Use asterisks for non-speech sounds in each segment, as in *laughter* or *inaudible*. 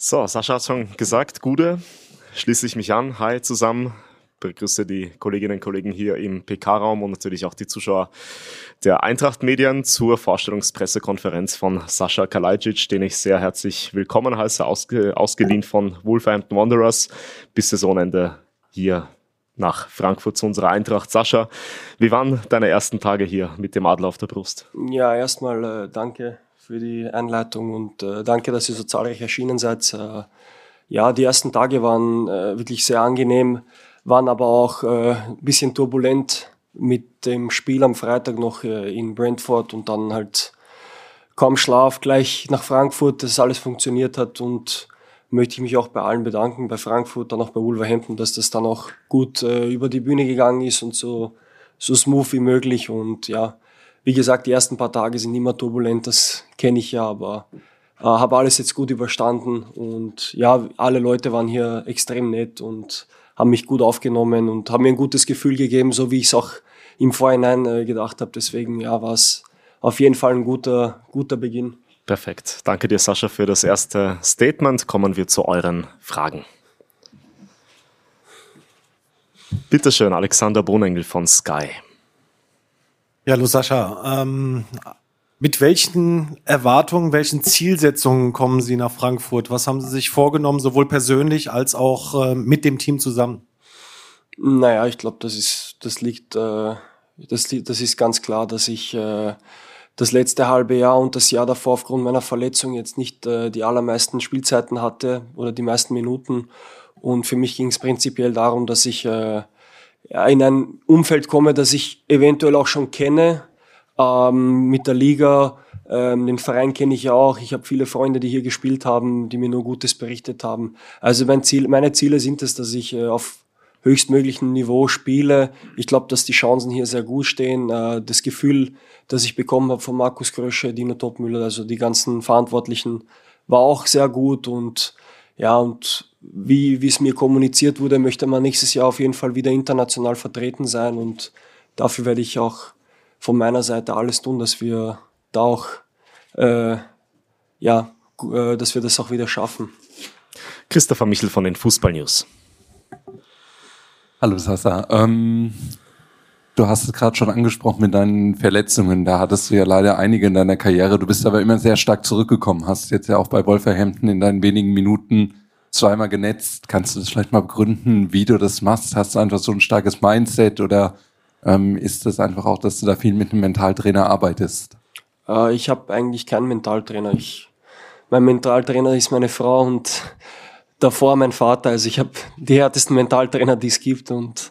So, Sascha hat schon gesagt, Gude, schließe ich mich an. Hi zusammen. Begrüße die Kolleginnen und Kollegen hier im PK-Raum und natürlich auch die Zuschauer der Eintracht-Medien zur Vorstellungspressekonferenz von Sascha Kalajdzic, den ich sehr herzlich willkommen heiße, ausge ausgeliehen von Wolverhampton Wanderers bis Saisonende hier nach Frankfurt zu unserer Eintracht. Sascha, wie waren deine ersten Tage hier mit dem Adler auf der Brust? Ja, erstmal äh, danke für die Einleitung und äh, danke, dass ihr so zahlreich erschienen seid. Äh, ja, die ersten Tage waren äh, wirklich sehr angenehm, waren aber auch äh, ein bisschen turbulent mit dem Spiel am Freitag noch äh, in Brentford und dann halt kaum Schlaf, gleich nach Frankfurt, dass alles funktioniert hat und möchte ich mich auch bei allen bedanken, bei Frankfurt, dann auch bei Wolverhampton, dass das dann auch gut äh, über die Bühne gegangen ist und so, so smooth wie möglich. Und ja, wie gesagt, die ersten paar Tage sind immer turbulent, das kenne ich ja, aber äh, habe alles jetzt gut überstanden. Und ja, alle Leute waren hier extrem nett und haben mich gut aufgenommen und haben mir ein gutes Gefühl gegeben, so wie ich es auch im Vorhinein äh, gedacht habe. Deswegen ja, war es auf jeden Fall ein guter, guter Beginn. Perfekt. Danke dir, Sascha, für das erste Statement. Kommen wir zu euren Fragen. Bitte schön, Alexander Brunengel von Sky. Ja, hallo Sascha. Ähm, mit welchen Erwartungen, welchen Zielsetzungen kommen Sie nach Frankfurt? Was haben Sie sich vorgenommen, sowohl persönlich als auch äh, mit dem Team zusammen? Naja, ich glaube, das ist, das liegt, äh, das, das ist ganz klar, dass ich äh, das letzte halbe Jahr und das Jahr davor aufgrund meiner Verletzung jetzt nicht äh, die allermeisten Spielzeiten hatte oder die meisten Minuten. Und für mich ging es prinzipiell darum, dass ich äh, in ein Umfeld komme, das ich eventuell auch schon kenne, ähm, mit der Liga. Ähm, den Verein kenne ich ja auch. Ich habe viele Freunde, die hier gespielt haben, die mir nur Gutes berichtet haben. Also mein Ziel, meine Ziele sind es, dass ich äh, auf höchstmöglichen Niveau spiele. Ich glaube, dass die Chancen hier sehr gut stehen. Äh, das Gefühl, das ich bekommen habe von Markus Krösche, Dino Topmüller, also die ganzen Verantwortlichen, war auch sehr gut und ja, und wie, es mir kommuniziert wurde, möchte man nächstes Jahr auf jeden Fall wieder international vertreten sein und dafür werde ich auch von meiner Seite alles tun, dass wir da auch, äh, ja, äh, dass wir das auch wieder schaffen. Christopher Michel von den Fußball News. Hallo Sasa. Ähm, du hast es gerade schon angesprochen mit deinen Verletzungen. Da hattest du ja leider einige in deiner Karriere. Du bist aber immer sehr stark zurückgekommen. Hast jetzt ja auch bei Wolverhampton in deinen wenigen Minuten zweimal genetzt. Kannst du das vielleicht mal begründen, wie du das machst? Hast du einfach so ein starkes Mindset oder ähm, ist das einfach auch, dass du da viel mit einem Mentaltrainer arbeitest? Äh, ich habe eigentlich keinen Mentaltrainer. Ich, mein Mentaltrainer ist meine Frau und davor mein Vater. Also ich habe die härtesten Mentaltrainer, die es gibt. Und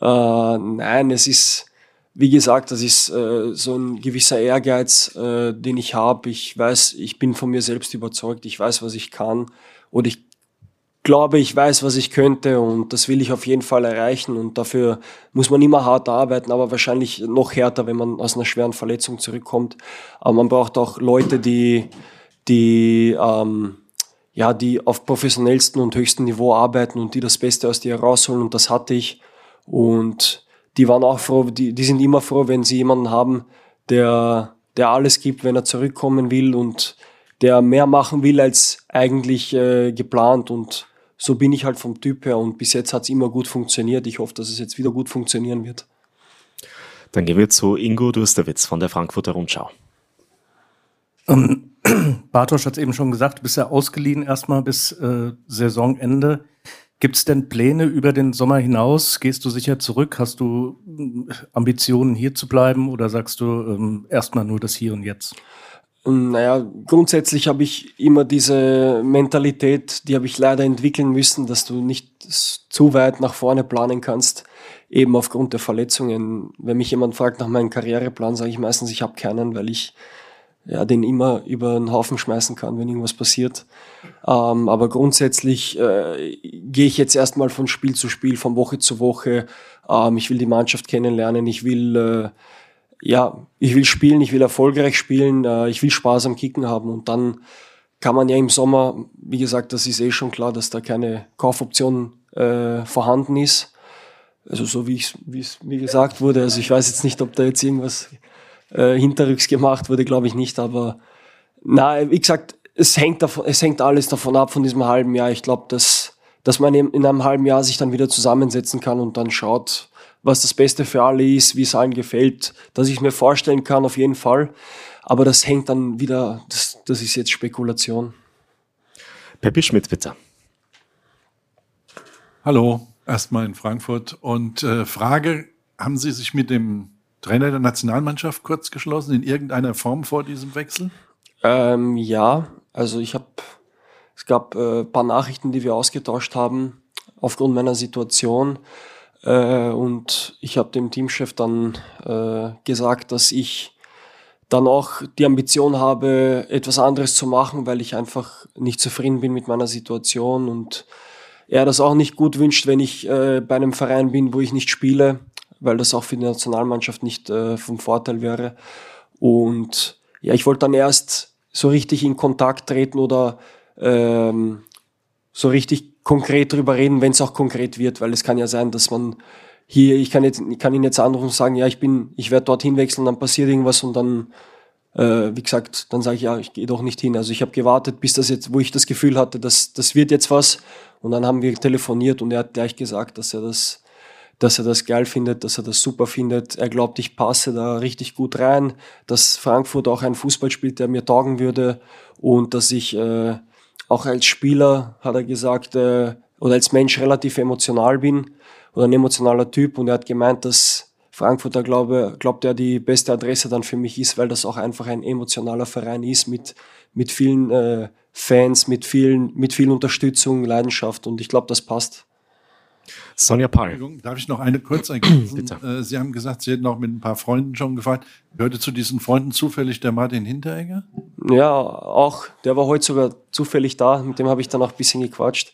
äh, nein, es ist, wie gesagt, das ist äh, so ein gewisser Ehrgeiz, äh, den ich habe. Ich weiß, ich bin von mir selbst überzeugt. Ich weiß, was ich kann. Und ich glaube, ich weiß, was ich könnte. Und das will ich auf jeden Fall erreichen. Und dafür muss man immer hart arbeiten, aber wahrscheinlich noch härter, wenn man aus einer schweren Verletzung zurückkommt. Aber man braucht auch Leute, die, die ähm, ja, die auf professionellsten und höchsten Niveau arbeiten und die das Beste aus dir rausholen und das hatte ich. Und die waren auch froh, die, die sind immer froh, wenn sie jemanden haben, der, der alles gibt, wenn er zurückkommen will und der mehr machen will als eigentlich äh, geplant. Und so bin ich halt vom Typ her und bis jetzt hat es immer gut funktioniert. Ich hoffe, dass es jetzt wieder gut funktionieren wird. Dann gehen wir zu Ingo Dusterwitz von der Frankfurter Rundschau. *clears throat* Um Bartosch hat es eben schon gesagt, du bist ja ausgeliehen erstmal bis äh, Saisonende. Gibt es denn Pläne über den Sommer hinaus? Gehst du sicher zurück? Hast du äh, Ambitionen hier zu bleiben oder sagst du ähm, erstmal nur das Hier und Jetzt? Naja, grundsätzlich habe ich immer diese Mentalität, die habe ich leider entwickeln müssen, dass du nicht zu weit nach vorne planen kannst, eben aufgrund der Verletzungen. Wenn mich jemand fragt nach meinem Karriereplan, sage ich meistens, ich habe keinen, weil ich ja, den immer über den Haufen schmeißen kann, wenn irgendwas passiert. Ähm, aber grundsätzlich äh, gehe ich jetzt erstmal von Spiel zu Spiel, von Woche zu Woche. Ähm, ich will die Mannschaft kennenlernen, ich will, äh, ja, ich will spielen, ich will erfolgreich spielen, äh, ich will Spaß am Kicken haben und dann kann man ja im Sommer, wie gesagt, das ist eh schon klar, dass da keine Kaufoption äh, vorhanden ist. Also so wie es wie gesagt wurde. Also ich weiß jetzt nicht, ob da jetzt irgendwas äh, hinterrücks gemacht wurde, glaube ich nicht. Aber na, wie gesagt, es hängt, davon, es hängt alles davon ab von diesem halben Jahr. Ich glaube, dass, dass man in einem halben Jahr sich dann wieder zusammensetzen kann und dann schaut, was das Beste für alle ist, wie es allen gefällt, dass ich mir vorstellen kann, auf jeden Fall. Aber das hängt dann wieder, das, das ist jetzt Spekulation. Peppi Schmidt, bitte. Hallo, erstmal in Frankfurt. Und äh, Frage, haben Sie sich mit dem Trainer der Nationalmannschaft kurz geschlossen in irgendeiner Form vor diesem Wechsel? Ähm, ja, also ich habe, es gab äh, paar Nachrichten, die wir ausgetauscht haben aufgrund meiner Situation. Äh, und ich habe dem Teamchef dann äh, gesagt, dass ich dann auch die Ambition habe, etwas anderes zu machen, weil ich einfach nicht zufrieden bin mit meiner Situation und er das auch nicht gut wünscht, wenn ich äh, bei einem Verein bin, wo ich nicht spiele, weil das auch für die Nationalmannschaft nicht äh, vom Vorteil wäre. Und ja, ich wollte dann erst so richtig in Kontakt treten oder ähm, so richtig konkret drüber reden, wenn es auch konkret wird, weil es kann ja sein, dass man hier, ich kann jetzt, ich kann ihn jetzt anrufen und sagen, ja, ich bin, ich werde dorthin wechseln, dann passiert irgendwas und dann, äh, wie gesagt, dann sage ich, ja, ich gehe doch nicht hin. Also ich habe gewartet, bis das jetzt, wo ich das Gefühl hatte, dass das wird jetzt was. Und dann haben wir telefoniert und er hat gleich gesagt, dass er das, dass er das geil findet, dass er das super findet. Er glaubt, ich passe da richtig gut rein, dass Frankfurt auch einen Fußball spielt, der mir taugen würde und dass ich äh, auch als Spieler, hat er gesagt, äh, oder als Mensch relativ emotional bin oder ein emotionaler Typ und er hat gemeint, dass Frankfurter glaube, glaubt er die beste Adresse dann für mich ist, weil das auch einfach ein emotionaler Verein ist mit, mit vielen äh, Fans, mit vielen, mit viel Unterstützung, Leidenschaft und ich glaube, das passt. Sonja Paul. Darf ich noch eine kurz ergänzen? Äh, Sie haben gesagt, Sie hätten auch mit ein paar Freunden schon gefragt. Gehörte zu diesen Freunden zufällig der Martin Hinteregger? Ja, auch. Der war heute sogar zufällig da. Mit dem habe ich dann auch ein bisschen gequatscht.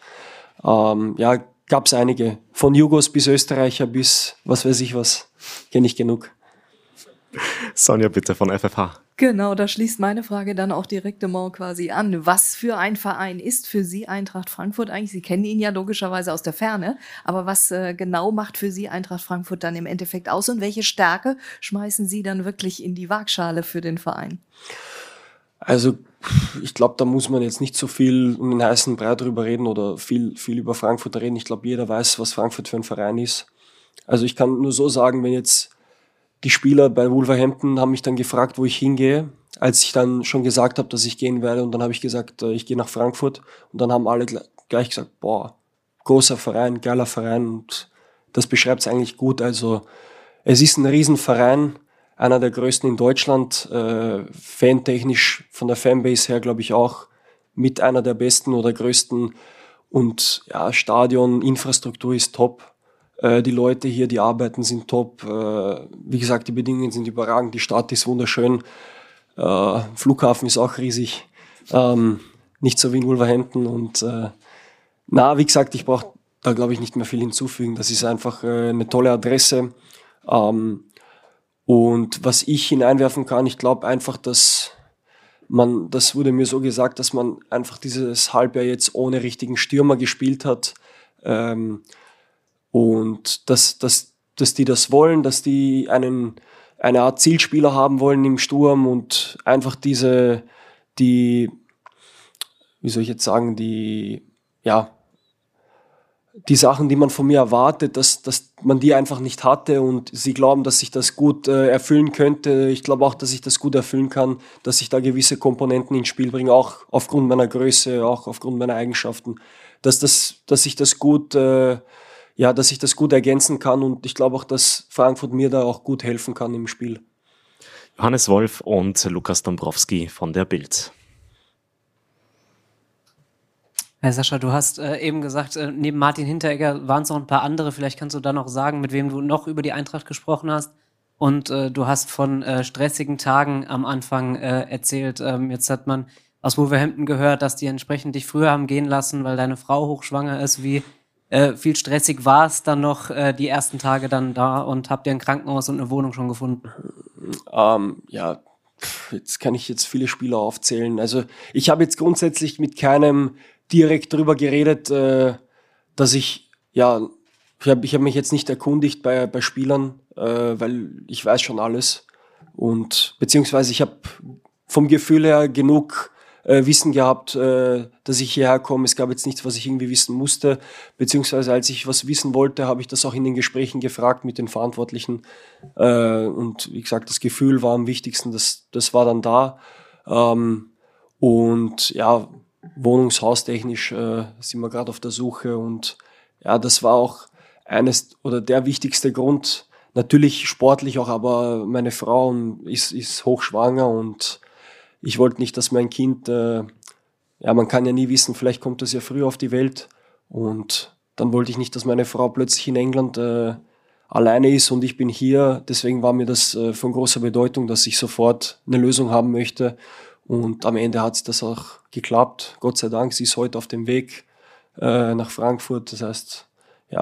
Ähm, ja, gab es einige. Von Jugos bis Österreicher bis was weiß ich was. Kenne ich genug. Sonja, bitte von FFH. Genau, da schließt meine Frage dann auch direkt immer quasi an. Was für ein Verein ist für Sie Eintracht Frankfurt eigentlich? Sie kennen ihn ja logischerweise aus der Ferne, aber was äh, genau macht für Sie Eintracht Frankfurt dann im Endeffekt aus und welche Stärke schmeißen Sie dann wirklich in die Waagschale für den Verein? Also ich glaube, da muss man jetzt nicht so viel um den heißen Brei drüber reden oder viel, viel über Frankfurt reden. Ich glaube, jeder weiß, was Frankfurt für ein Verein ist. Also ich kann nur so sagen, wenn jetzt die Spieler bei Wolverhampton haben mich dann gefragt, wo ich hingehe, als ich dann schon gesagt habe, dass ich gehen werde und dann habe ich gesagt, äh, ich gehe nach Frankfurt und dann haben alle gleich gesagt, boah, großer Verein, geiler Verein und das beschreibt es eigentlich gut. Also es ist ein Riesenverein, einer der größten in Deutschland, äh, fantechnisch von der Fanbase her, glaube ich, auch mit einer der besten oder größten. Und ja, Stadion, Infrastruktur ist top. Äh, die Leute hier, die arbeiten, sind top. Äh, wie gesagt, die Bedingungen sind überragend. Die Stadt ist wunderschön. Äh, Flughafen ist auch riesig. Ähm, nicht so wie in Wolverhampton. Und äh, na, wie gesagt, ich brauche da, glaube ich, nicht mehr viel hinzufügen. Das ist einfach äh, eine tolle Adresse. Ähm, und was ich hineinwerfen kann, ich glaube einfach, dass man, das wurde mir so gesagt, dass man einfach dieses Halbjahr jetzt ohne richtigen Stürmer gespielt hat. Ähm, und dass, dass, dass die das wollen, dass die einen, eine Art Zielspieler haben wollen im Sturm und einfach diese, die, wie soll ich jetzt sagen, die, ja, die Sachen, die man von mir erwartet, dass, dass man die einfach nicht hatte und sie glauben, dass ich das gut äh, erfüllen könnte. Ich glaube auch, dass ich das gut erfüllen kann, dass ich da gewisse Komponenten ins Spiel bringe, auch aufgrund meiner Größe, auch aufgrund meiner Eigenschaften, dass, das, dass ich das gut, äh, ja, dass ich das gut ergänzen kann und ich glaube auch, dass Frankfurt mir da auch gut helfen kann im Spiel. Johannes Wolf und Lukas Dombrowski von der Bild. Herr Sascha, du hast äh, eben gesagt, äh, neben Martin Hinteregger waren es noch ein paar andere. Vielleicht kannst du da noch sagen, mit wem du noch über die Eintracht gesprochen hast. Und äh, du hast von äh, stressigen Tagen am Anfang äh, erzählt. Ähm, jetzt hat man aus Wolverhampton gehört, dass die entsprechend dich früher haben gehen lassen, weil deine Frau hochschwanger ist. Wie äh, viel stressig war es dann noch äh, die ersten Tage dann da und habt ihr ein Krankenhaus und eine Wohnung schon gefunden? Ähm, ja, jetzt kann ich jetzt viele Spieler aufzählen. Also ich habe jetzt grundsätzlich mit keinem direkt darüber geredet, äh, dass ich, ja, ich habe ich hab mich jetzt nicht erkundigt bei, bei Spielern, äh, weil ich weiß schon alles. Und beziehungsweise ich habe vom Gefühl her genug äh, Wissen gehabt, äh, dass ich hierher komme. Es gab jetzt nichts, was ich irgendwie wissen musste. Beziehungsweise als ich was wissen wollte, habe ich das auch in den Gesprächen gefragt mit den Verantwortlichen. Äh, und wie gesagt, das Gefühl war am wichtigsten, das, das war dann da. Ähm, und ja, wohnungshaustechnisch äh, sind wir gerade auf der Suche. Und ja, das war auch eines oder der wichtigste Grund. Natürlich sportlich auch, aber meine Frau ist, ist hochschwanger und ich wollte nicht, dass mein Kind, äh, ja, man kann ja nie wissen, vielleicht kommt das ja früh auf die Welt und dann wollte ich nicht, dass meine Frau plötzlich in England äh, alleine ist und ich bin hier. Deswegen war mir das äh, von großer Bedeutung, dass ich sofort eine Lösung haben möchte. Und am Ende hat das auch geklappt. Gott sei Dank, sie ist heute auf dem Weg äh, nach Frankfurt. Das heißt, ja,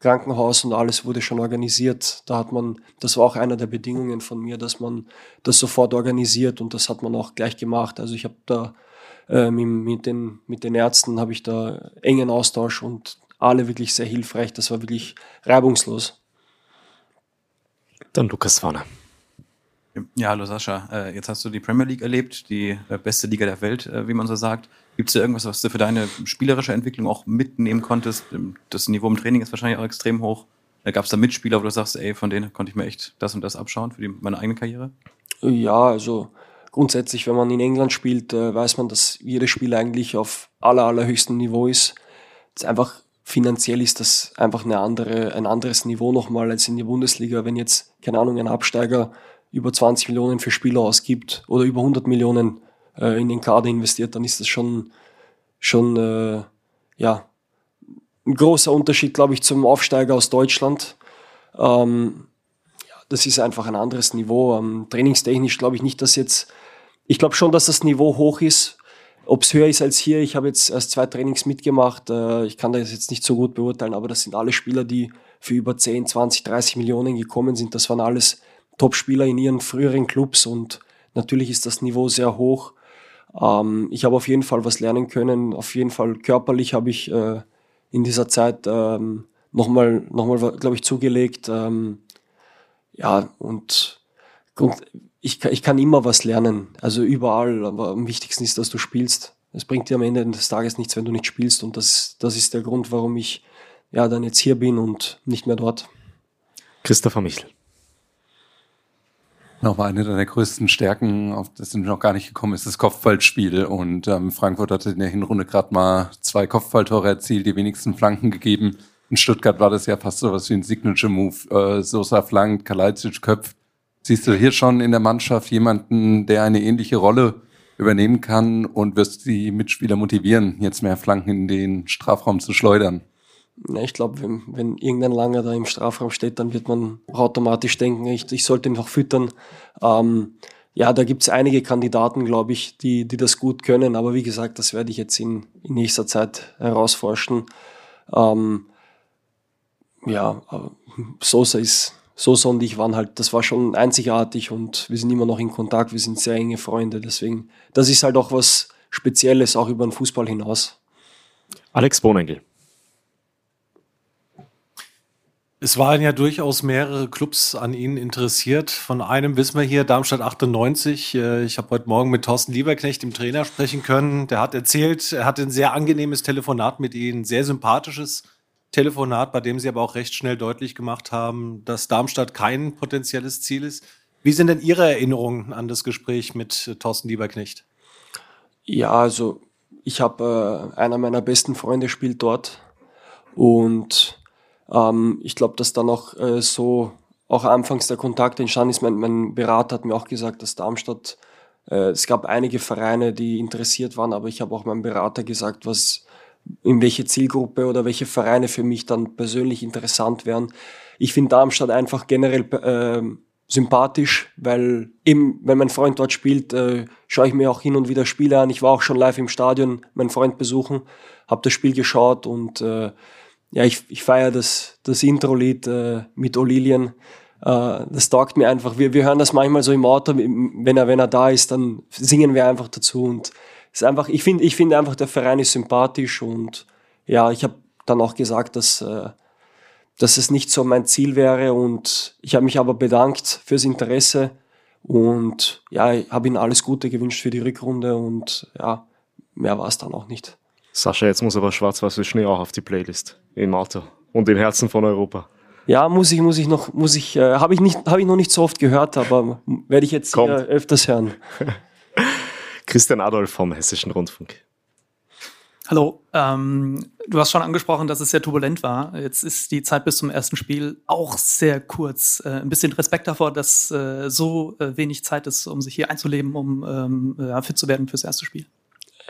Krankenhaus und alles wurde schon organisiert. Da hat man, das war auch einer der Bedingungen von mir, dass man das sofort organisiert und das hat man auch gleich gemacht. Also ich habe da äh, mit, den, mit den Ärzten habe ich da engen Austausch und alle wirklich sehr hilfreich. Das war wirklich reibungslos. Dann Lukas Warner. Ja, hallo Sascha. Äh, jetzt hast du die Premier League erlebt, die äh, beste Liga der Welt, äh, wie man so sagt. Gibt es da irgendwas, was du für deine spielerische Entwicklung auch mitnehmen konntest? Ähm, das Niveau im Training ist wahrscheinlich auch extrem hoch. Gab es da Mitspieler, wo du sagst, ey, von denen konnte ich mir echt das und das abschauen für die, meine eigene Karriere? Ja, also grundsätzlich, wenn man in England spielt, weiß man, dass jedes Spiel eigentlich auf aller, allerhöchstem Niveau ist. Das ist einfach finanziell ist das einfach eine andere, ein anderes Niveau nochmal als in der Bundesliga. Wenn jetzt, keine Ahnung, ein Absteiger über 20 Millionen für Spieler ausgibt oder über 100 Millionen äh, in den Kader investiert, dann ist das schon, schon äh, ja, ein großer Unterschied, glaube ich, zum Aufsteiger aus Deutschland. Ähm, ja, das ist einfach ein anderes Niveau. Ähm, trainingstechnisch glaube ich nicht, dass jetzt, ich glaube schon, dass das Niveau hoch ist. Ob es höher ist als hier, ich habe jetzt erst zwei Trainings mitgemacht. Äh, ich kann das jetzt nicht so gut beurteilen, aber das sind alle Spieler, die für über 10, 20, 30 Millionen gekommen sind. Das waren alles Top-Spieler in ihren früheren Clubs und natürlich ist das Niveau sehr hoch. Ähm, ich habe auf jeden Fall was lernen können. Auf jeden Fall körperlich habe ich äh, in dieser Zeit ähm, nochmal, noch mal, glaube ich, zugelegt. Ähm, ja, und, und ich, ich kann immer was lernen. Also überall. Aber am wichtigsten ist, dass du spielst. Es bringt dir am Ende des Tages nichts, wenn du nicht spielst. Und das, das ist der Grund, warum ich ja dann jetzt hier bin und nicht mehr dort. Christopher Michel. Nochmal eine deiner größten Stärken, auf das sind wir noch gar nicht gekommen, ist das Kopfballspiel. Und ähm, Frankfurt hatte in der Hinrunde gerade mal zwei Kopfballtore erzielt, die wenigsten Flanken gegeben. In Stuttgart war das ja fast so was wie ein Signature-Move. Äh, Sosa flankt, Kalajdzic köpft. Siehst du hier schon in der Mannschaft jemanden, der eine ähnliche Rolle übernehmen kann und wirst die Mitspieler motivieren, jetzt mehr Flanken in den Strafraum zu schleudern? Ja, ich glaube, wenn, wenn irgendein Langer da im Strafraum steht, dann wird man automatisch denken, ich, ich sollte ihn noch füttern. Ähm, ja, da gibt's einige Kandidaten, glaube ich, die, die das gut können. Aber wie gesagt, das werde ich jetzt in, in nächster Zeit herausforschen. Ähm, ja, Sosa ist, Sosa und ich waren halt, das war schon einzigartig und wir sind immer noch in Kontakt, wir sind sehr enge Freunde. Deswegen, das ist halt auch was Spezielles, auch über den Fußball hinaus. Alex Bonengel. Es waren ja durchaus mehrere Clubs an Ihnen interessiert. Von einem wissen wir hier, Darmstadt 98. Äh, ich habe heute Morgen mit Thorsten Lieberknecht, dem Trainer, sprechen können. Der hat erzählt, er hatte ein sehr angenehmes Telefonat mit Ihnen, sehr sympathisches Telefonat, bei dem Sie aber auch recht schnell deutlich gemacht haben, dass Darmstadt kein potenzielles Ziel ist. Wie sind denn Ihre Erinnerungen an das Gespräch mit Thorsten Lieberknecht? Ja, also ich habe äh, einer meiner besten Freunde spielt dort und ähm, ich glaube, dass dann auch äh, so auch anfangs der Kontakt entstanden ist. Mein, mein Berater hat mir auch gesagt, dass Darmstadt, äh, es gab einige Vereine, die interessiert waren, aber ich habe auch meinem Berater gesagt, was in welche Zielgruppe oder welche Vereine für mich dann persönlich interessant wären. Ich finde Darmstadt einfach generell äh, sympathisch, weil eben, wenn mein Freund dort spielt, äh, schaue ich mir auch hin und wieder Spiele an. Ich war auch schon live im Stadion, meinen Freund besuchen, habe das Spiel geschaut und äh, ja, ich, ich feiere das, das Intro-Lied äh, mit Olilien. Äh, das taugt mir einfach. Wir, wir hören das manchmal so im Auto, wenn er, wenn er da ist, dann singen wir einfach dazu. Und ist einfach, ich finde ich finde einfach, der Verein ist sympathisch und ja, ich habe dann auch gesagt, dass, äh, dass es nicht so mein Ziel wäre und ich habe mich aber bedankt fürs Interesse Und ja, ich habe ihnen alles Gute gewünscht für die Rückrunde und ja, mehr war es dann auch nicht. Sascha, jetzt muss aber Schwarz-Weiß Schnee auch auf die Playlist im Auto und im Herzen von Europa. Ja, muss ich, muss ich noch, muss ich, äh, habe ich nicht, habe ich noch nicht so oft gehört, aber werde ich jetzt Kommt. öfters hören. *laughs* Christian Adolf vom Hessischen Rundfunk. Hallo, ähm, du hast schon angesprochen, dass es sehr turbulent war. Jetzt ist die Zeit bis zum ersten Spiel auch sehr kurz. Äh, ein bisschen Respekt davor, dass äh, so äh, wenig Zeit ist, um sich hier einzuleben, um ähm, ja, fit zu werden fürs erste Spiel.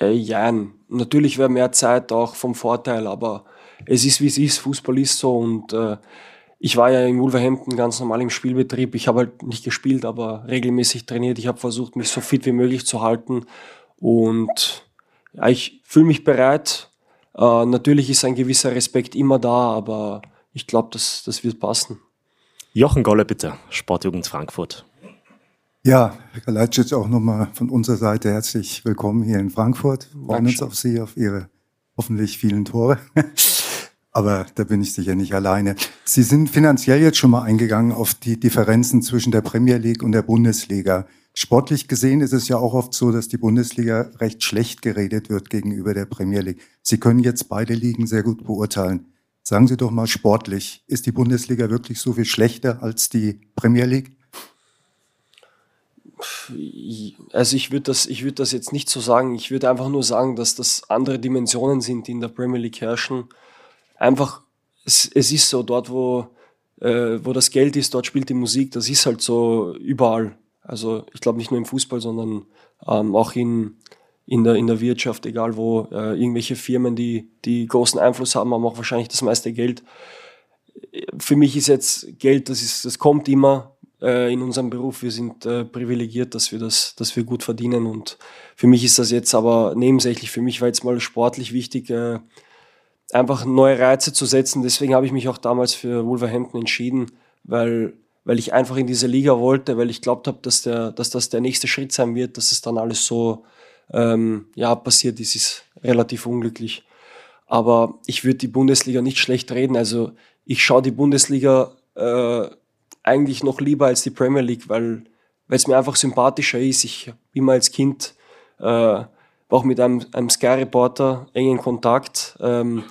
Äh, ja, natürlich wäre mehr Zeit auch vom Vorteil, aber es ist wie es ist, Fußball ist so und äh, ich war ja in Wolverhampton ganz normal im Spielbetrieb. Ich habe halt nicht gespielt, aber regelmäßig trainiert. Ich habe versucht, mich so fit wie möglich zu halten und ja, ich fühle mich bereit. Äh, natürlich ist ein gewisser Respekt immer da, aber ich glaube, das, das wird passen. Jochen Golle, bitte, Sportjugend Frankfurt. Ja, Herr Kalajdzic, auch nochmal von unserer Seite herzlich willkommen hier in Frankfurt. Wir freuen uns auf Sie, auf Ihre hoffentlich vielen Tore. *laughs* Aber da bin ich sicher nicht alleine. Sie sind finanziell jetzt schon mal eingegangen auf die Differenzen zwischen der Premier League und der Bundesliga. Sportlich gesehen ist es ja auch oft so, dass die Bundesliga recht schlecht geredet wird gegenüber der Premier League. Sie können jetzt beide Ligen sehr gut beurteilen. Sagen Sie doch mal sportlich, ist die Bundesliga wirklich so viel schlechter als die Premier League? Also ich würde das, ich würde das jetzt nicht so sagen. Ich würde einfach nur sagen, dass das andere Dimensionen sind, die in der Premier League herrschen. Einfach, es, es ist so, dort wo, äh, wo das Geld ist, dort spielt die Musik. Das ist halt so überall. Also ich glaube nicht nur im Fußball, sondern ähm, auch in, in, der, in der Wirtschaft, egal wo, äh, irgendwelche Firmen, die, die großen Einfluss haben, haben auch wahrscheinlich das meiste Geld. Für mich ist jetzt Geld, das, ist, das kommt immer äh, in unserem Beruf. Wir sind äh, privilegiert, dass wir, das, dass wir gut verdienen. Und für mich ist das jetzt aber nebensächlich. Für mich war jetzt mal sportlich wichtig, äh, einfach neue Reize zu setzen. Deswegen habe ich mich auch damals für Wolverhampton entschieden, weil weil ich einfach in diese Liga wollte, weil ich glaubt habe, dass, dass das der nächste Schritt sein wird, dass es dann alles so ähm, ja, passiert ist, ist relativ unglücklich. Aber ich würde die Bundesliga nicht schlecht reden. Also ich schaue die Bundesliga äh, eigentlich noch lieber als die Premier League, weil es mir einfach sympathischer ist. Ich immer als Kind äh, auch mit einem, einem Sky-Reporter eng in Kontakt ähm,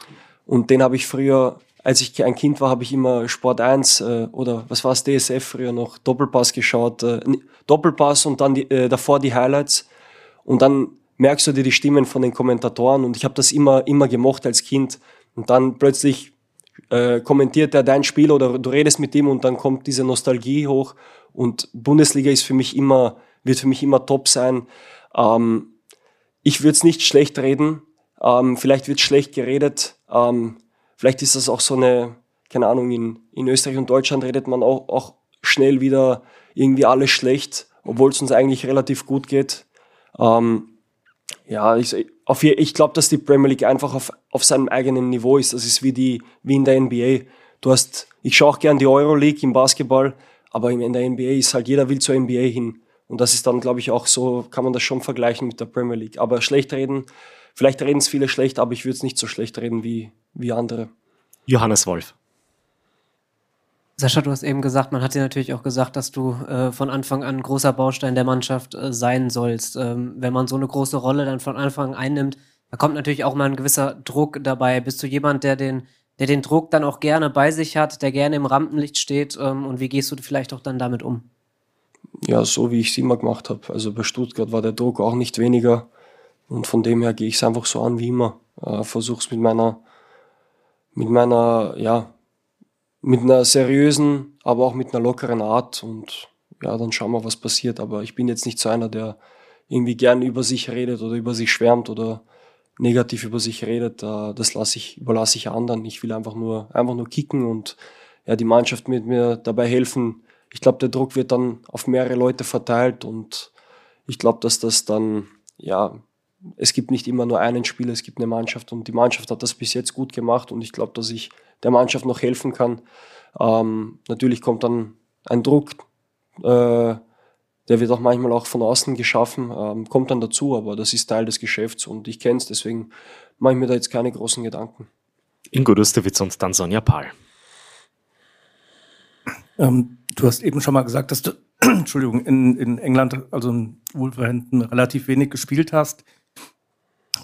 und den habe ich früher als ich ein Kind war, habe ich immer Sport 1 äh, oder was war es, DSF früher noch, Doppelpass geschaut. Äh, Doppelpass und dann die, äh, davor die Highlights. Und dann merkst du dir die Stimmen von den Kommentatoren und ich habe das immer, immer gemocht als Kind. Und dann plötzlich äh, kommentiert er dein Spiel oder du redest mit ihm und dann kommt diese Nostalgie hoch. Und Bundesliga ist für mich immer, wird für mich immer top sein. Ähm, ich würde es nicht schlecht reden. Ähm, vielleicht wird schlecht geredet. Ähm, Vielleicht ist das auch so eine, keine Ahnung, in, in Österreich und Deutschland redet man auch, auch schnell wieder irgendwie alles schlecht, obwohl es uns eigentlich relativ gut geht. Ähm, ja, ich, auf, ich glaube, dass die Premier League einfach auf, auf seinem eigenen Niveau ist. Das ist wie, die, wie in der NBA. Du hast, ich schaue auch gern die Euroleague im Basketball, aber in der NBA ist halt jeder will zur NBA hin. Und das ist dann, glaube ich, auch so, kann man das schon vergleichen mit der Premier League. Aber schlecht reden, vielleicht reden es viele schlecht, aber ich würde es nicht so schlecht reden wie, wie andere. Johannes Wolf. Sascha, du hast eben gesagt, man hat dir natürlich auch gesagt, dass du äh, von Anfang an großer Baustein der Mannschaft äh, sein sollst. Ähm, wenn man so eine große Rolle dann von Anfang an einnimmt, da kommt natürlich auch mal ein gewisser Druck dabei. Bist du jemand, der den, der den Druck dann auch gerne bei sich hat, der gerne im Rampenlicht steht? Ähm, und wie gehst du vielleicht auch dann damit um? Ja, so wie ich es immer gemacht habe. Also bei Stuttgart war der Druck auch nicht weniger. Und von dem her gehe ich es einfach so an wie immer. Äh, Versuche es mit meiner mit meiner, ja, mit einer seriösen, aber auch mit einer lockeren Art und ja, dann schauen wir, was passiert. Aber ich bin jetzt nicht so einer, der irgendwie gern über sich redet oder über sich schwärmt oder negativ über sich redet. Das lasse ich, überlasse ich anderen. Ich will einfach nur, einfach nur kicken und ja, die Mannschaft mit mir dabei helfen. Ich glaube, der Druck wird dann auf mehrere Leute verteilt und ich glaube, dass das dann, ja, es gibt nicht immer nur einen Spieler, es gibt eine Mannschaft und die Mannschaft hat das bis jetzt gut gemacht und ich glaube, dass ich der Mannschaft noch helfen kann. Ähm, natürlich kommt dann ein Druck, äh, der wird auch manchmal auch von außen geschaffen, ähm, kommt dann dazu, aber das ist Teil des Geschäfts und ich kenne es, deswegen mache ich mir da jetzt keine großen Gedanken. Ingo Dustewitz und dann Sonja Pahl. Ähm, du hast eben schon mal gesagt, dass du *clears throat* Entschuldigung, in, in England, also in Wolverhampton, relativ wenig gespielt hast.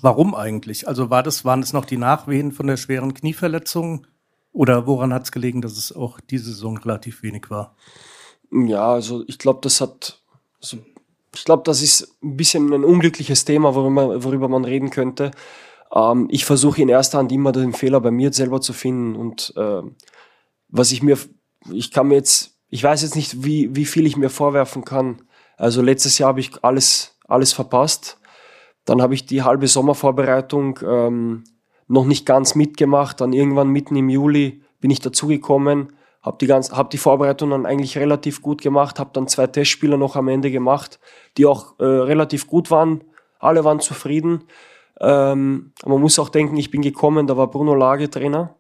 Warum eigentlich? Also war das, waren es noch die Nachwehen von der schweren Knieverletzung? Oder woran hat es gelegen, dass es auch diese Saison relativ wenig war? Ja, also ich glaube, das hat, also ich glaube, das ist ein bisschen ein unglückliches Thema, worüber, worüber man reden könnte. Ähm, ich versuche in erster Hand immer den Fehler bei mir selber zu finden und äh, was ich mir, ich kann mir jetzt, ich weiß jetzt nicht, wie, wie viel ich mir vorwerfen kann. Also letztes Jahr habe ich alles, alles verpasst. Dann habe ich die halbe Sommervorbereitung ähm, noch nicht ganz mitgemacht. Dann irgendwann mitten im Juli bin ich dazugekommen, habe die, hab die Vorbereitung dann eigentlich relativ gut gemacht, habe dann zwei Testspieler noch am Ende gemacht, die auch äh, relativ gut waren. Alle waren zufrieden. Ähm, man muss auch denken, ich bin gekommen, da war Bruno Lage Trainer.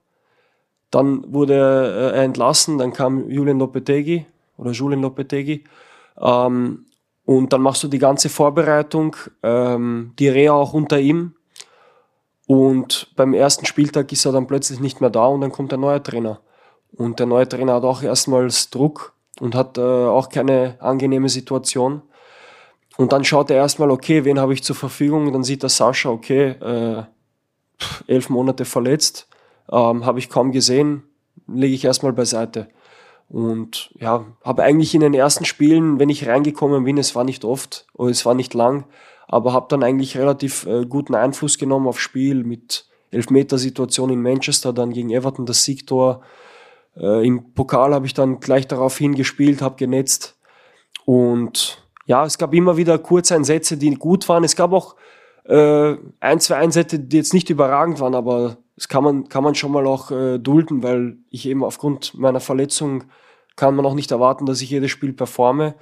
Dann wurde äh, er entlassen, dann kam Julian Lopetegui oder Julian Lopetegui. Ähm, und dann machst du die ganze Vorbereitung, ähm, die Reha auch unter ihm. Und beim ersten Spieltag ist er dann plötzlich nicht mehr da und dann kommt der neue Trainer. Und der neue Trainer hat auch erstmals Druck und hat äh, auch keine angenehme Situation. Und dann schaut er erstmal, okay, wen habe ich zur Verfügung? Dann sieht der Sascha, okay, äh, elf Monate verletzt, ähm, habe ich kaum gesehen, lege ich erstmal beiseite. Und ja, habe eigentlich in den ersten Spielen, wenn ich reingekommen bin, es war nicht oft oder es war nicht lang, aber habe dann eigentlich relativ äh, guten Einfluss genommen aufs Spiel mit Elfmetersituation in Manchester, dann gegen Everton das Siegtor. Äh, Im Pokal habe ich dann gleich darauf hingespielt, habe genetzt. Und ja, es gab immer wieder Kurzeinsätze, die gut waren. Es gab auch äh, ein, zwei Einsätze, die jetzt nicht überragend waren, aber das kann man, kann man schon mal auch äh, dulden, weil ich eben aufgrund meiner Verletzung kann man auch nicht erwarten, dass ich jedes Spiel performe.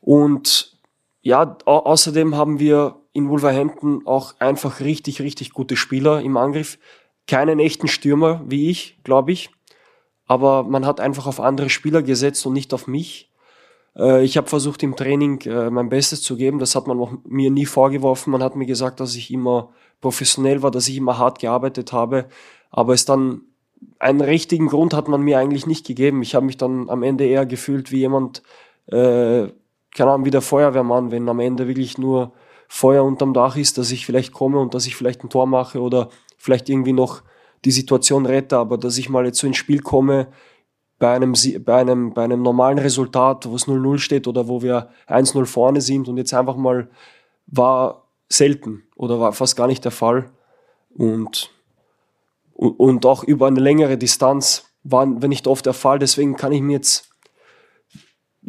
Und ja, au außerdem haben wir in Wolverhampton auch einfach richtig, richtig gute Spieler im Angriff. Keinen echten Stürmer wie ich, glaube ich. Aber man hat einfach auf andere Spieler gesetzt und nicht auf mich. Äh, ich habe versucht im Training äh, mein Bestes zu geben. Das hat man auch mir nie vorgeworfen. Man hat mir gesagt, dass ich immer professionell war, dass ich immer hart gearbeitet habe. Aber es dann einen richtigen Grund hat man mir eigentlich nicht gegeben. Ich habe mich dann am Ende eher gefühlt wie jemand, äh, keine Ahnung, wie der Feuerwehrmann, wenn am Ende wirklich nur Feuer unterm Dach ist, dass ich vielleicht komme und dass ich vielleicht ein Tor mache oder vielleicht irgendwie noch die Situation rette, aber dass ich mal jetzt so ins Spiel komme bei einem, bei einem, bei einem normalen Resultat, wo es 0-0 steht oder wo wir 1-0 vorne sind und jetzt einfach mal war selten oder war fast gar nicht der Fall. Und, und auch über eine längere Distanz war, nicht oft der Fall. Deswegen kann ich mir jetzt,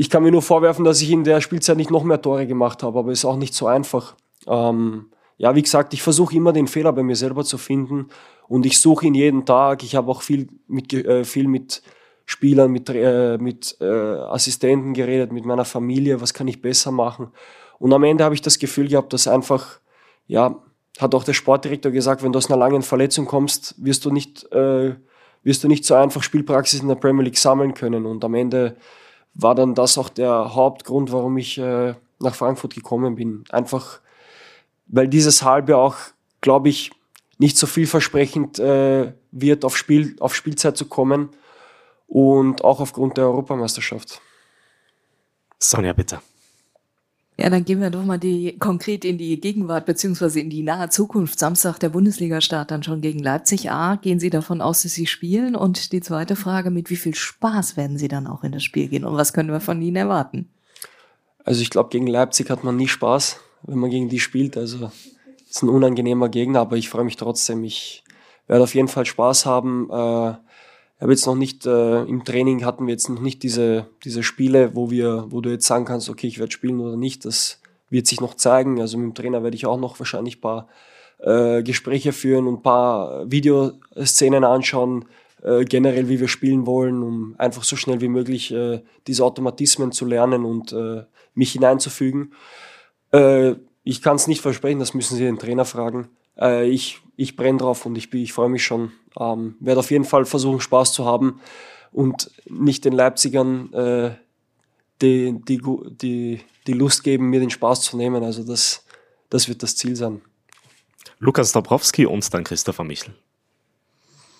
ich kann mir nur vorwerfen, dass ich in der Spielzeit nicht noch mehr Tore gemacht habe, aber ist auch nicht so einfach. Ähm, ja, wie gesagt, ich versuche immer den Fehler bei mir selber zu finden und ich suche ihn jeden Tag. Ich habe auch viel mit, äh, viel mit Spielern, mit, äh, mit äh, Assistenten geredet, mit meiner Familie, was kann ich besser machen. Und am Ende habe ich das Gefühl gehabt, dass einfach, ja, hat auch der Sportdirektor gesagt, wenn du aus einer langen Verletzung kommst, wirst du nicht, äh, wirst du nicht so einfach Spielpraxis in der Premier League sammeln können. Und am Ende war dann das auch der Hauptgrund, warum ich äh, nach Frankfurt gekommen bin. Einfach, weil dieses halbe auch, glaube ich, nicht so vielversprechend äh, wird, auf, Spiel, auf Spielzeit zu kommen und auch aufgrund der Europameisterschaft. Sonja, bitte. Ja, dann gehen wir doch mal die, konkret in die Gegenwart beziehungsweise in die nahe Zukunft. Samstag der Bundesliga-Start dann schon gegen Leipzig. A, gehen Sie davon aus, dass Sie spielen? Und die zweite Frage, mit wie viel Spaß werden Sie dann auch in das Spiel gehen? Und was können wir von Ihnen erwarten? Also ich glaube, gegen Leipzig hat man nie Spaß, wenn man gegen die spielt. Also es ist ein unangenehmer Gegner, aber ich freue mich trotzdem. Ich werde auf jeden Fall Spaß haben. Äh, habe jetzt noch nicht, äh, im Training hatten wir jetzt noch nicht diese, diese Spiele, wo wir, wo du jetzt sagen kannst, okay, ich werde spielen oder nicht. Das wird sich noch zeigen. Also mit dem Trainer werde ich auch noch wahrscheinlich ein paar äh, Gespräche führen und ein paar Videoszenen anschauen, äh, generell wie wir spielen wollen, um einfach so schnell wie möglich äh, diese Automatismen zu lernen und äh, mich hineinzufügen. Äh, ich kann es nicht versprechen, das müssen Sie den Trainer fragen. Ich ich brenne drauf und ich, ich freue mich schon. Ähm, werde auf jeden Fall versuchen, Spaß zu haben und nicht den Leipzigern äh, die, die, die, die Lust geben, mir den Spaß zu nehmen. Also das, das wird das Ziel sein. Lukas Dabrowski und dann Christopher Michel.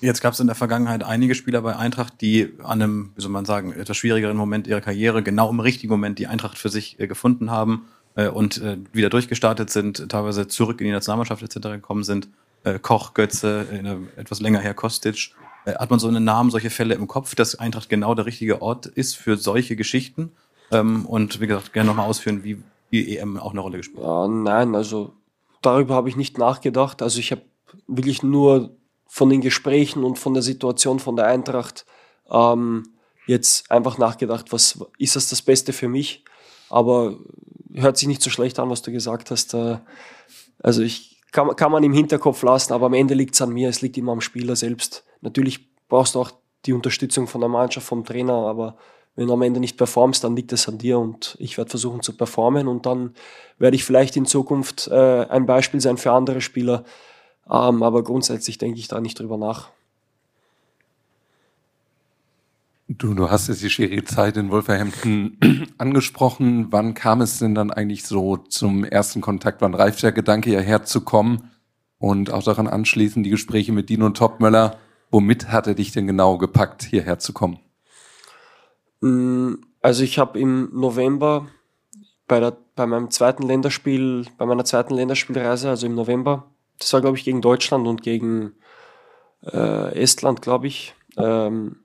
Jetzt gab es in der Vergangenheit einige Spieler bei Eintracht, die an einem, wie soll man sagen, etwas schwierigeren Moment ihrer Karriere genau im richtigen Moment die Eintracht für sich äh, gefunden haben äh, und äh, wieder durchgestartet sind, teilweise zurück in die Nationalmannschaft etc. gekommen sind. Äh, Koch, Götze, äh, etwas länger her Kostic. Äh, hat man so einen Namen, solche Fälle im Kopf, dass Eintracht genau der richtige Ort ist für solche Geschichten? Ähm, und wie gesagt, gerne nochmal ausführen, wie die EM auch eine Rolle gespielt hat. Ja, nein, also darüber habe ich nicht nachgedacht. Also ich habe wirklich nur von den Gesprächen und von der Situation von der Eintracht ähm, jetzt einfach nachgedacht, was ist das das Beste für mich? Aber hört sich nicht so schlecht an, was du gesagt hast. Äh, also ich kann, kann man im Hinterkopf lassen, aber am Ende liegt es an mir, es liegt immer am Spieler selbst. Natürlich brauchst du auch die Unterstützung von der Mannschaft, vom Trainer, aber wenn du am Ende nicht performst, dann liegt es an dir und ich werde versuchen zu performen und dann werde ich vielleicht in Zukunft äh, ein Beispiel sein für andere Spieler. Ähm, aber grundsätzlich denke ich da nicht drüber nach. Du, du hast jetzt die schwierige Zeit in Wolverhampton *clears throat* angesprochen. Wann kam es denn dann eigentlich so zum ersten Kontakt? Wann reift der Gedanke, hierher zu kommen? Und auch daran anschließend die Gespräche mit Dino Topmöller. Womit hat er dich denn genau gepackt, hierher zu kommen? Mm, also ich habe im November bei, der, bei meinem zweiten Länderspiel, bei meiner zweiten Länderspielreise, also im November, das war glaube ich gegen Deutschland und gegen äh, Estland, glaube ich, ähm,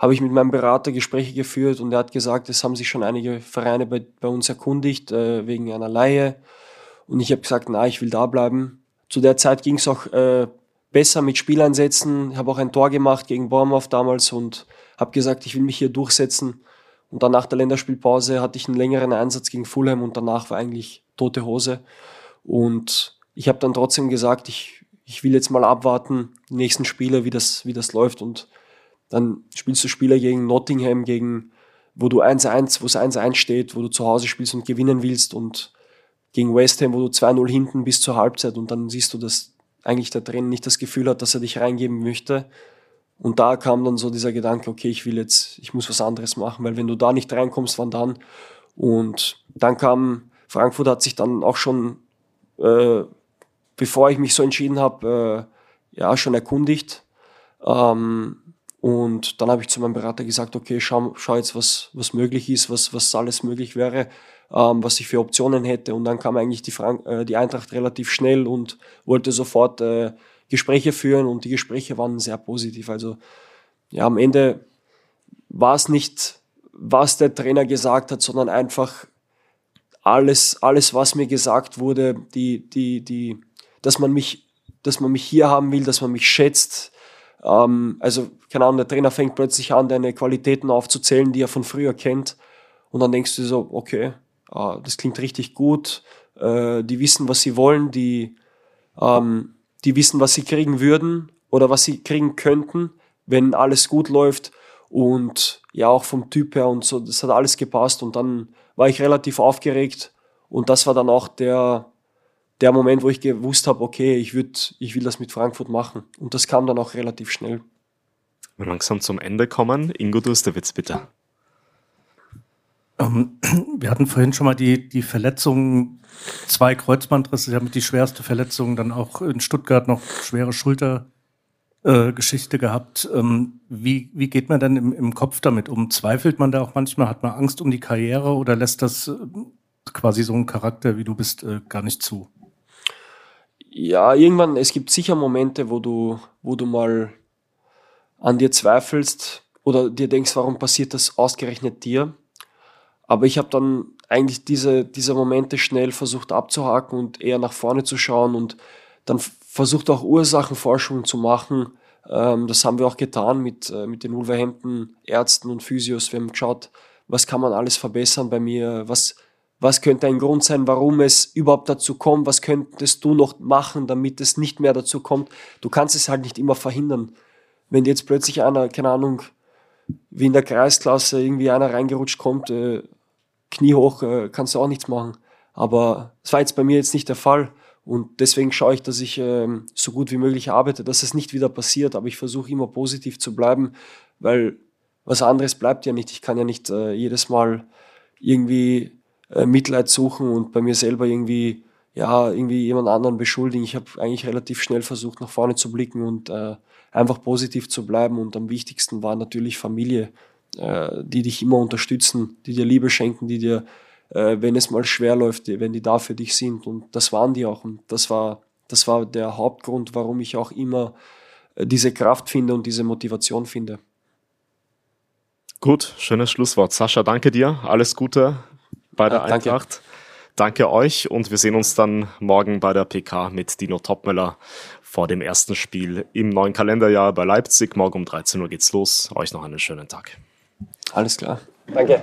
habe ich mit meinem Berater Gespräche geführt und er hat gesagt, es haben sich schon einige Vereine bei, bei uns erkundigt äh, wegen einer Laie und ich habe gesagt, na, ich will da bleiben. Zu der Zeit ging es auch äh, besser mit Spieleinsätzen, habe auch ein Tor gemacht gegen Bournemouth damals und habe gesagt, ich will mich hier durchsetzen. Und dann nach der Länderspielpause hatte ich einen längeren Einsatz gegen Fulham und danach war eigentlich tote Hose. Und ich habe dann trotzdem gesagt, ich, ich will jetzt mal abwarten, die nächsten Spiele, wie das, wie das läuft. Und dann spielst du Spiele gegen Nottingham, gegen, wo du 1-1, wo es 1-1 steht, wo du zu Hause spielst und gewinnen willst und gegen West Ham, wo du 2-0 hinten bis zur Halbzeit und dann siehst du, dass eigentlich der Trainer nicht das Gefühl hat, dass er dich reingeben möchte. Und da kam dann so dieser Gedanke, okay, ich will jetzt, ich muss was anderes machen, weil wenn du da nicht reinkommst, wann dann? Und dann kam, Frankfurt hat sich dann auch schon, äh, bevor ich mich so entschieden habe, äh, ja, schon erkundigt. Ähm, und dann habe ich zu meinem Berater gesagt, okay, schau, schau jetzt, was, was möglich ist, was, was alles möglich wäre, ähm, was ich für Optionen hätte. Und dann kam eigentlich die, Frank äh, die Eintracht relativ schnell und wollte sofort äh, Gespräche führen und die Gespräche waren sehr positiv. Also ja, am Ende war es nicht, was der Trainer gesagt hat, sondern einfach alles, alles, was mir gesagt wurde, die, die, die, dass man mich, dass man mich hier haben will, dass man mich schätzt. Ähm, also, keine Ahnung, der Trainer fängt plötzlich an, deine Qualitäten aufzuzählen, die er von früher kennt. Und dann denkst du so, okay, äh, das klingt richtig gut. Äh, die wissen, was sie wollen, die, ähm, die wissen, was sie kriegen würden oder was sie kriegen könnten, wenn alles gut läuft. Und ja, auch vom Typ her und so, das hat alles gepasst. Und dann war ich relativ aufgeregt. Und das war dann auch der, der Moment, wo ich gewusst habe, okay, ich, würd, ich will das mit Frankfurt machen. Und das kam dann auch relativ schnell. Wir langsam zum Ende kommen. Ingo Dusterwitz, bitte. Ähm, wir hatten vorhin schon mal die, die Verletzungen, zwei Kreuzbandrisse, damit die schwerste Verletzung, dann auch in Stuttgart noch schwere Schultergeschichte äh, gehabt. Ähm, wie, wie geht man denn im, im Kopf damit um? Zweifelt man da auch manchmal? Hat man Angst um die Karriere oder lässt das äh, quasi so ein Charakter, wie du bist, äh, gar nicht zu? Ja, irgendwann, es gibt sicher Momente, wo du, wo du mal an dir zweifelst oder dir denkst, warum passiert das ausgerechnet dir? Aber ich habe dann eigentlich diese, diese Momente schnell versucht abzuhaken und eher nach vorne zu schauen und dann versucht auch Ursachenforschung zu machen. Ähm, das haben wir auch getan mit, äh, mit den Wolverhampton Ärzten und Physios. Wir haben geschaut, was kann man alles verbessern bei mir, was, was könnte ein Grund sein, warum es überhaupt dazu kommt, was könntest du noch machen, damit es nicht mehr dazu kommt. Du kannst es halt nicht immer verhindern. Wenn jetzt plötzlich einer, keine Ahnung, wie in der Kreisklasse irgendwie einer reingerutscht kommt, äh, Knie hoch äh, kannst du auch nichts machen. Aber es war jetzt bei mir jetzt nicht der Fall. Und deswegen schaue ich, dass ich ähm, so gut wie möglich arbeite, dass es nicht wieder passiert. Aber ich versuche immer positiv zu bleiben, weil was anderes bleibt ja nicht. Ich kann ja nicht äh, jedes Mal irgendwie äh, Mitleid suchen und bei mir selber irgendwie ja, irgendwie jemand anderen beschuldigen. Ich habe eigentlich relativ schnell versucht, nach vorne zu blicken und äh, einfach positiv zu bleiben. Und am wichtigsten war natürlich Familie, äh, die dich immer unterstützen, die dir Liebe schenken, die dir, äh, wenn es mal schwer läuft, wenn die da für dich sind. Und das waren die auch. Und das war, das war der Hauptgrund, warum ich auch immer äh, diese Kraft finde und diese Motivation finde. Gut, schönes Schlusswort. Sascha, danke dir. Alles Gute bei der ja, Eintracht. Danke. danke euch und wir sehen uns dann morgen bei der PK mit Dino Topmöller vor dem ersten Spiel im neuen Kalenderjahr bei Leipzig. Morgen um 13 Uhr geht's los. Euch noch einen schönen Tag. Alles klar. Danke.